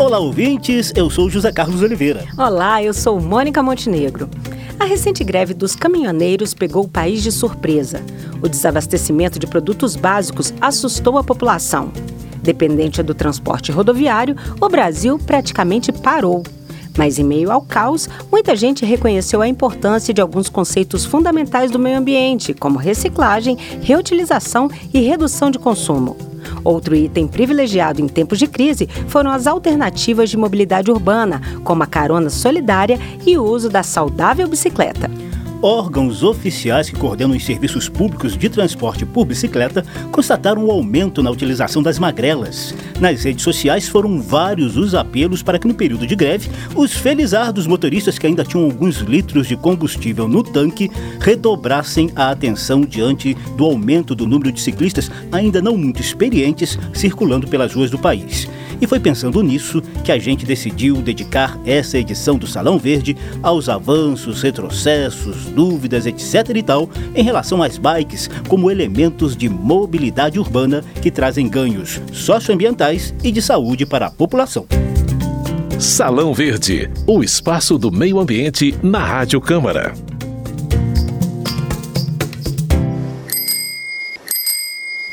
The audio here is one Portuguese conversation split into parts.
Olá, ouvintes. Eu sou José Carlos Oliveira. Olá, eu sou Mônica Montenegro. A recente greve dos caminhoneiros pegou o país de surpresa. O desabastecimento de produtos básicos assustou a população. Dependente do transporte rodoviário, o Brasil praticamente parou. Mas, em meio ao caos, muita gente reconheceu a importância de alguns conceitos fundamentais do meio ambiente, como reciclagem, reutilização e redução de consumo. Outro item privilegiado em tempos de crise foram as alternativas de mobilidade urbana, como a carona solidária e o uso da saudável bicicleta órgãos oficiais que coordenam os serviços públicos de transporte por bicicleta constataram um aumento na utilização das magrelas. Nas redes sociais foram vários os apelos para que no período de greve, os felizardos motoristas que ainda tinham alguns litros de combustível no tanque redobrassem a atenção diante do aumento do número de ciclistas ainda não muito experientes circulando pelas ruas do país. E foi pensando nisso que a gente decidiu dedicar essa edição do Salão Verde aos avanços, retrocessos, dúvidas, etc e tal, em relação às bikes como elementos de mobilidade urbana que trazem ganhos socioambientais e de saúde para a população. Salão Verde, o espaço do meio ambiente na Rádio Câmara.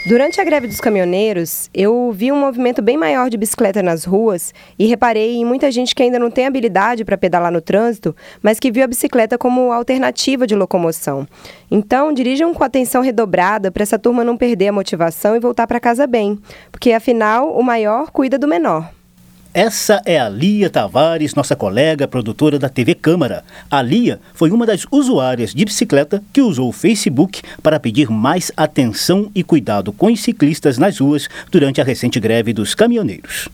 Durante a greve dos caminhoneiros, eu vi um movimento bem maior de bicicleta nas ruas e reparei em muita gente que ainda não tem habilidade para pedalar no trânsito, mas que viu a bicicleta como alternativa de locomoção. Então, dirijam com atenção redobrada para essa turma não perder a motivação e voltar para casa bem, porque afinal o maior cuida do menor. Essa é a Lia Tavares, nossa colega produtora da TV Câmara. A Lia foi uma das usuárias de bicicleta que usou o Facebook para pedir mais atenção e cuidado com os ciclistas nas ruas durante a recente greve dos caminhoneiros.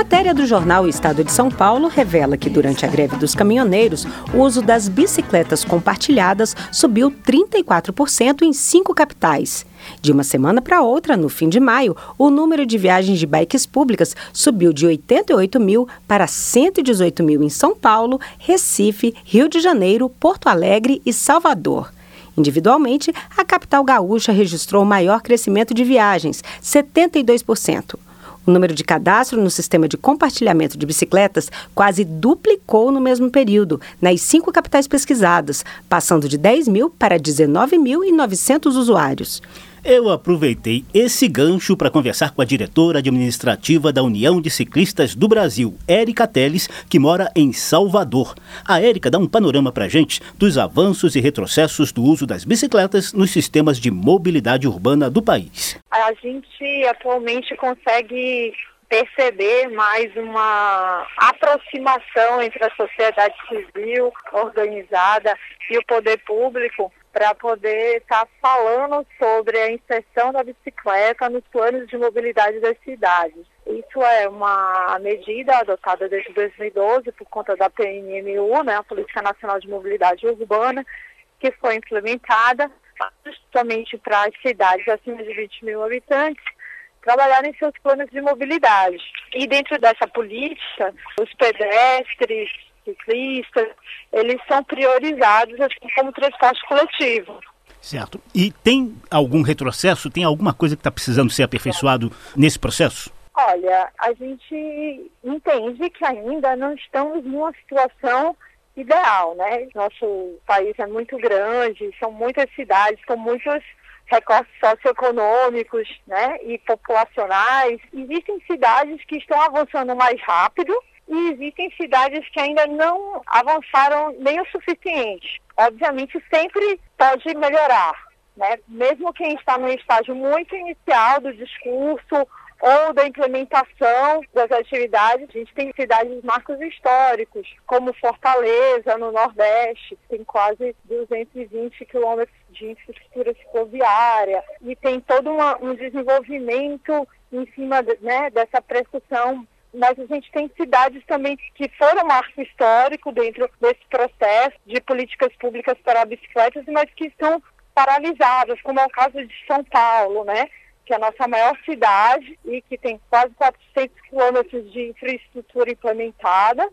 Matéria do jornal Estado de São Paulo revela que durante a greve dos caminhoneiros, o uso das bicicletas compartilhadas subiu 34% em cinco capitais. De uma semana para outra, no fim de maio, o número de viagens de bikes públicas subiu de 88 mil para 118 mil em São Paulo, Recife, Rio de Janeiro, Porto Alegre e Salvador. Individualmente, a capital gaúcha registrou o maior crescimento de viagens, 72%. O número de cadastro no sistema de compartilhamento de bicicletas quase duplicou no mesmo período, nas cinco capitais pesquisadas, passando de 10 mil para 19.900 usuários. Eu aproveitei esse gancho para conversar com a diretora administrativa da União de Ciclistas do Brasil, Érica Teles, que mora em Salvador. A Érica dá um panorama para a gente dos avanços e retrocessos do uso das bicicletas nos sistemas de mobilidade urbana do país. A gente atualmente consegue perceber mais uma aproximação entre a sociedade civil organizada e o poder público para poder estar tá falando sobre a inserção da bicicleta nos planos de mobilidade das cidades. Isso é uma medida adotada desde 2012 por conta da PNMU, né, a Política Nacional de Mobilidade Urbana, que foi implementada justamente para as cidades acima de 20 mil habitantes trabalharem seus planos de mobilidade. E dentro dessa política, os pedestres, ciclistas, eles são priorizados assim como transporte coletivo. Certo. E tem algum retrocesso? Tem alguma coisa que está precisando ser aperfeiçoado nesse processo? Olha, a gente entende que ainda não estamos numa situação ideal, né? Nosso país é muito grande, são muitas cidades com muitos recortes socioeconômicos né, e populacionais. Existem cidades que estão avançando mais rápido e existem cidades que ainda não avançaram nem o suficiente. Obviamente, sempre pode melhorar, né? Mesmo quem está no estágio muito inicial do discurso ou da implementação das atividades. A gente tem cidades marcos históricos, como Fortaleza, no Nordeste, tem quase 220 quilômetros de infraestrutura ferroviária e tem todo uma, um desenvolvimento em cima né, dessa prestação mas a gente tem cidades também que foram marco histórico dentro desse processo de políticas públicas para bicicletas, mas que estão paralisadas, como é o caso de São Paulo, né? Que é a nossa maior cidade e que tem quase 400 quilômetros de infraestrutura implementada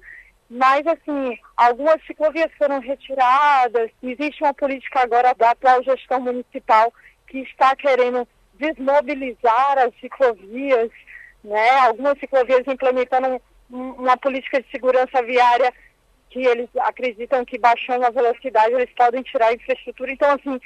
mas assim, algumas ciclovias foram retiradas, existe uma política agora da atual gestão municipal que está querendo desmobilizar as ciclovias, né? Algumas ciclovias implementando um, uma política de segurança viária que eles acreditam que baixando a velocidade eles podem tirar a infraestrutura. Então, assim,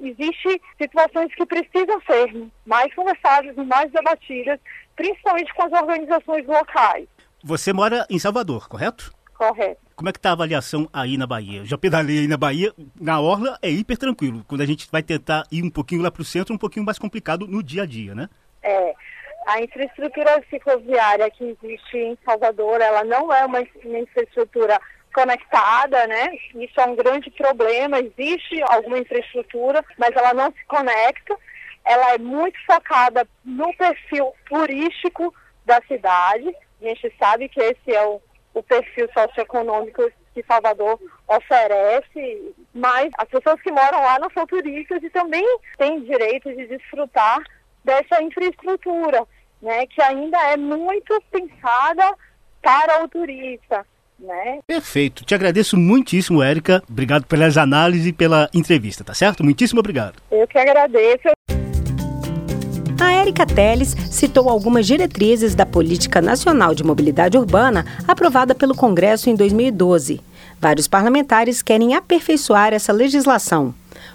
existem situações que precisam ser mais conversadas e mais debatidas, principalmente com as organizações locais. Você mora em Salvador, correto? Correto. Como é que tá a avaliação aí na Bahia? Eu já pedalei aí na Bahia, na Orla é hiper tranquilo. Quando a gente vai tentar ir um pouquinho lá para o centro, é um pouquinho mais complicado no dia a dia, né? É. A infraestrutura cicloviária que existe em Salvador, ela não é uma infraestrutura conectada, né? Isso é um grande problema. Existe alguma infraestrutura, mas ela não se conecta. Ela é muito focada no perfil turístico da cidade. A gente sabe que esse é o, o perfil socioeconômico que Salvador oferece, mas as pessoas que moram lá não são turistas e também têm direito de desfrutar dessa infraestrutura, né, que ainda é muito pensada para o turista. Né? Perfeito. Te agradeço muitíssimo, Érica. Obrigado pelas análises e pela entrevista, tá certo? Muitíssimo obrigado. Eu que agradeço. A Érica Teles citou algumas diretrizes da Política Nacional de Mobilidade Urbana aprovada pelo Congresso em 2012. Vários parlamentares querem aperfeiçoar essa legislação.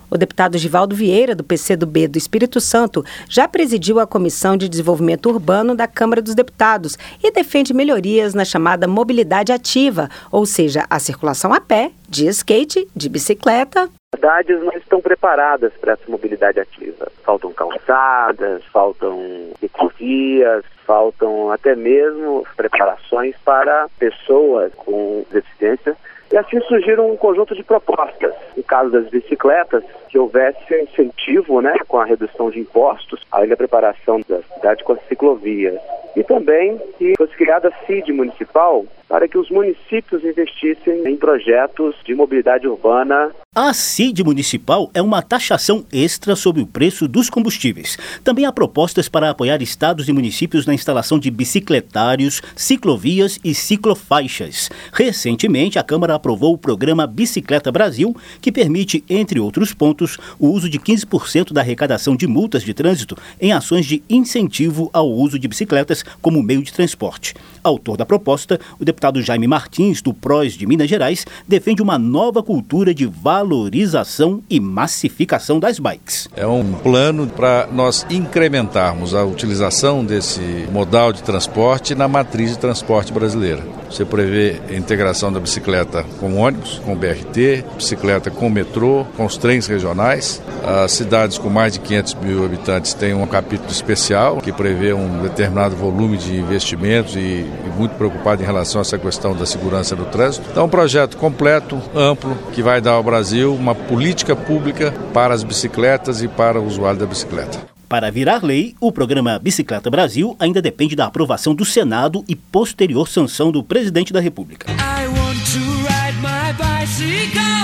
O deputado Givaldo Vieira, do PCdoB do Espírito Santo, já presidiu a Comissão de Desenvolvimento Urbano da Câmara dos Deputados e defende melhorias na chamada mobilidade ativa, ou seja, a circulação a pé, de skate, de bicicleta. As cidades não estão preparadas para essa mobilidade ativa. Faltam calçadas, faltam ciclovias, faltam até mesmo preparações para pessoas com deficiência e assim surgiram um conjunto de propostas. No caso das bicicletas, que houvesse um incentivo né, com a redução de impostos, além da preparação da cidade com as ciclovias. E também que fosse criada a CID municipal para que os municípios investissem em projetos de mobilidade urbana. A CID municipal é uma taxação extra sobre o preço dos combustíveis. Também há propostas para apoiar estados e municípios na instalação de bicicletários, ciclovias e ciclofaixas. Recentemente, a Câmara aprovou o programa Bicicleta Brasil, que permite, entre outros pontos, o uso de 15% da arrecadação de multas de trânsito em ações de incentivo ao uso de bicicletas como meio de transporte. Autor da proposta, o deputado Jaime Martins, do PROS de Minas Gerais, defende uma nova cultura de valorização e massificação das bikes. É um plano para nós incrementarmos a utilização desse modal de transporte na matriz de transporte brasileira. Você prevê a integração da bicicleta com ônibus, com BRT, bicicleta com metrô, com os trens regionais. As cidades com mais de 500 mil habitantes têm um capítulo especial que prevê um determinado volume de investimentos e e muito preocupado em relação a essa questão da segurança do trânsito. Então, um projeto completo, amplo, que vai dar ao Brasil uma política pública para as bicicletas e para o usuário da bicicleta. Para virar lei, o programa Bicicleta Brasil ainda depende da aprovação do Senado e posterior sanção do presidente da República. I want to ride my bicycle,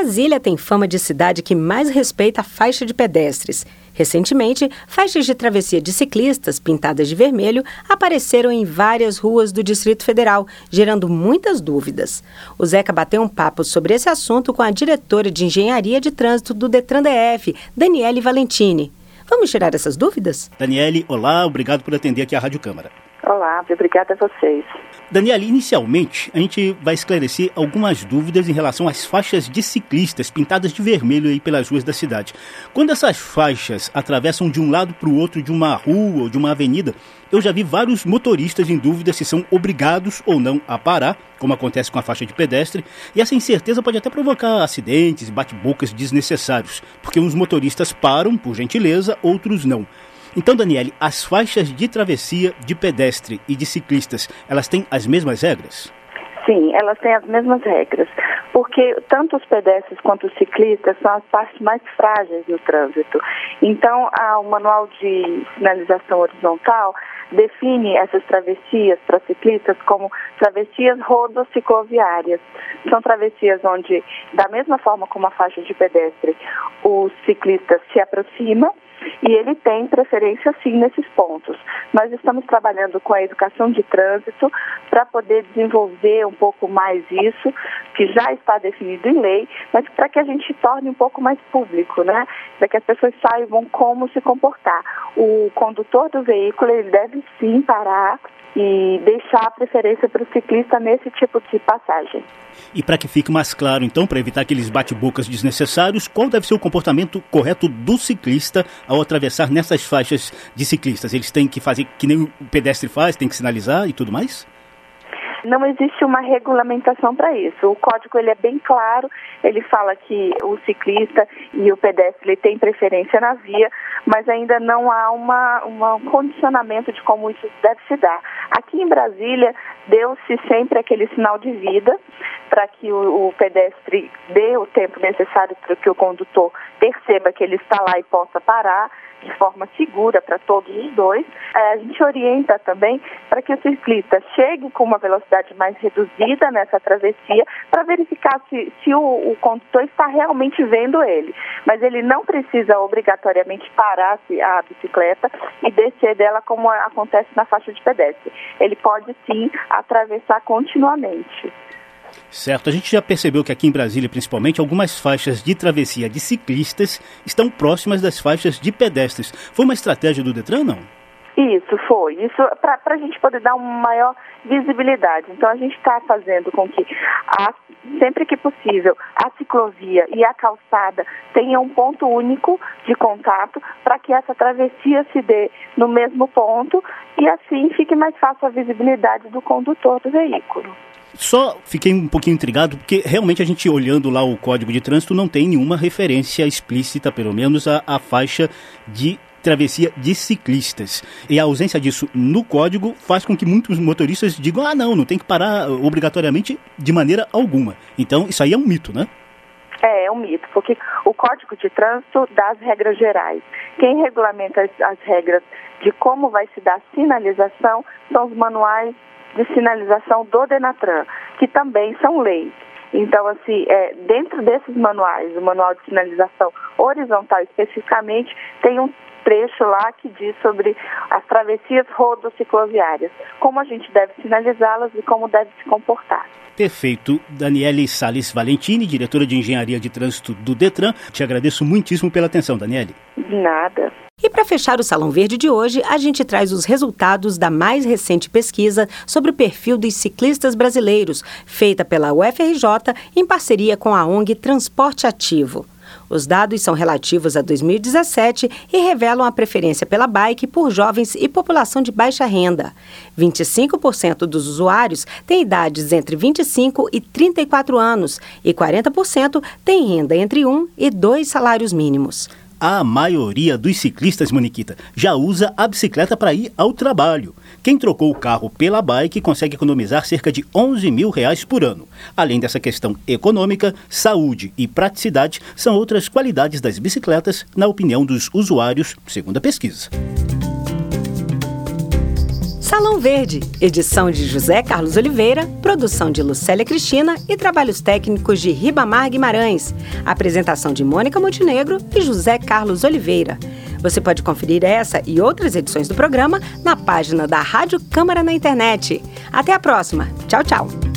Brasília tem fama de cidade que mais respeita a faixa de pedestres. Recentemente, faixas de travessia de ciclistas pintadas de vermelho apareceram em várias ruas do Distrito Federal, gerando muitas dúvidas. O Zeca bateu um papo sobre esse assunto com a diretora de Engenharia de Trânsito do Detran DF, Daniele Valentini. Vamos tirar essas dúvidas? Daniele, olá, obrigado por atender aqui a Rádio Câmara. Olá, obrigada a vocês. Daniela, inicialmente a gente vai esclarecer algumas dúvidas em relação às faixas de ciclistas pintadas de vermelho aí pelas ruas da cidade. Quando essas faixas atravessam de um lado para o outro de uma rua ou de uma avenida, eu já vi vários motoristas em dúvida se são obrigados ou não a parar, como acontece com a faixa de pedestre, e essa incerteza pode até provocar acidentes bate-bocas desnecessários, porque uns motoristas param, por gentileza, outros não. Então, Daniele, as faixas de travessia de pedestre e de ciclistas, elas têm as mesmas regras? Sim, elas têm as mesmas regras. porque tanto os pedestres quanto os ciclistas são as partes mais frágeis no trânsito. Então, o manual de sinalização horizontal define essas travessias para ciclistas como travessias rodocicloviárias. São travessias onde, da mesma forma como a faixa de pedestre, o ciclista se aproxima e ele tem preferência sim nesses pontos. Nós estamos trabalhando com a educação de trânsito para poder desenvolver um pouco mais isso, que já está definido em lei, mas para que a gente torne um pouco mais público, né? Para que as pessoas saibam como se comportar. O condutor do veículo ele deve sim parar e deixar a preferência para o ciclista nesse tipo de passagem. E para que fique mais claro, então, para evitar aqueles bate-bocas desnecessários, qual deve ser o comportamento correto do ciclista ao atravessar nessas faixas de ciclistas? Eles têm que fazer que nem o pedestre faz, tem que sinalizar e tudo mais? Não existe uma regulamentação para isso. O código ele é bem claro, ele fala que o ciclista e o pedestre têm preferência na via, mas ainda não há uma, uma, um condicionamento de como isso deve se dar. Aqui em Brasília, deu-se sempre aquele sinal de vida para que o, o, pedestre dê o tempo necessário para que o condutor perceba que ele está lá e possa parar de forma segura para todos os dois. É, a gente orienta também para que o ciclista chegue com uma velocidade mais reduzida nessa travessia para verificar se, se o, o, condutor está realmente vendo ele. Mas ele não precisa obrigatoriamente parar a bicicleta e descer dela como acontece na faixa de pedestre. Ele pode sim atravessar continuamente. Certo, a gente já percebeu que aqui em Brasília, principalmente, algumas faixas de travessia de ciclistas estão próximas das faixas de pedestres. Foi uma estratégia do Detran, não? Isso foi. Isso para a gente poder dar uma maior visibilidade. Então a gente está fazendo com que a, sempre que possível a ciclovia e a calçada tenham um ponto único de contato para que essa travessia se dê no mesmo ponto e assim fique mais fácil a visibilidade do condutor do veículo. Só fiquei um pouquinho intrigado porque realmente a gente olhando lá o código de trânsito não tem nenhuma referência explícita, pelo menos, à, à faixa de travessia de ciclistas. E a ausência disso no código faz com que muitos motoristas digam: ah, não, não tem que parar obrigatoriamente de maneira alguma. Então, isso aí é um mito, né? É, é um mito, porque o Código de Trânsito dá as regras gerais. Quem regulamenta as, as regras de como vai se dar a sinalização são os manuais de sinalização do Denatran, que também são leis. Então, assim, é, dentro desses manuais, o manual de sinalização horizontal especificamente, tem um trecho lá que diz sobre as travessias rodocicloviárias, como a gente deve sinalizá-las e como deve se comportar. Perfeito. Daniele Sales Valentini, diretora de Engenharia de Trânsito do Detran. Te agradeço muitíssimo pela atenção, Daniele. De nada. E para fechar o Salão Verde de hoje, a gente traz os resultados da mais recente pesquisa sobre o perfil dos ciclistas brasileiros, feita pela UFRJ em parceria com a ONG Transporte Ativo. Os dados são relativos a 2017 e revelam a preferência pela bike por jovens e população de baixa renda. 25% dos usuários têm idades entre 25 e 34 anos e 40% têm renda entre 1 e 2 salários mínimos a maioria dos ciclistas, Moniquita, já usa a bicicleta para ir ao trabalho. Quem trocou o carro pela bike consegue economizar cerca de 11 mil reais por ano. Além dessa questão econômica, saúde e praticidade são outras qualidades das bicicletas, na opinião dos usuários, segundo a pesquisa. Salão Verde, edição de José Carlos Oliveira, produção de Lucélia Cristina e trabalhos técnicos de Ribamar Guimarães. Apresentação de Mônica Montenegro e José Carlos Oliveira. Você pode conferir essa e outras edições do programa na página da Rádio Câmara na internet. Até a próxima. Tchau, tchau.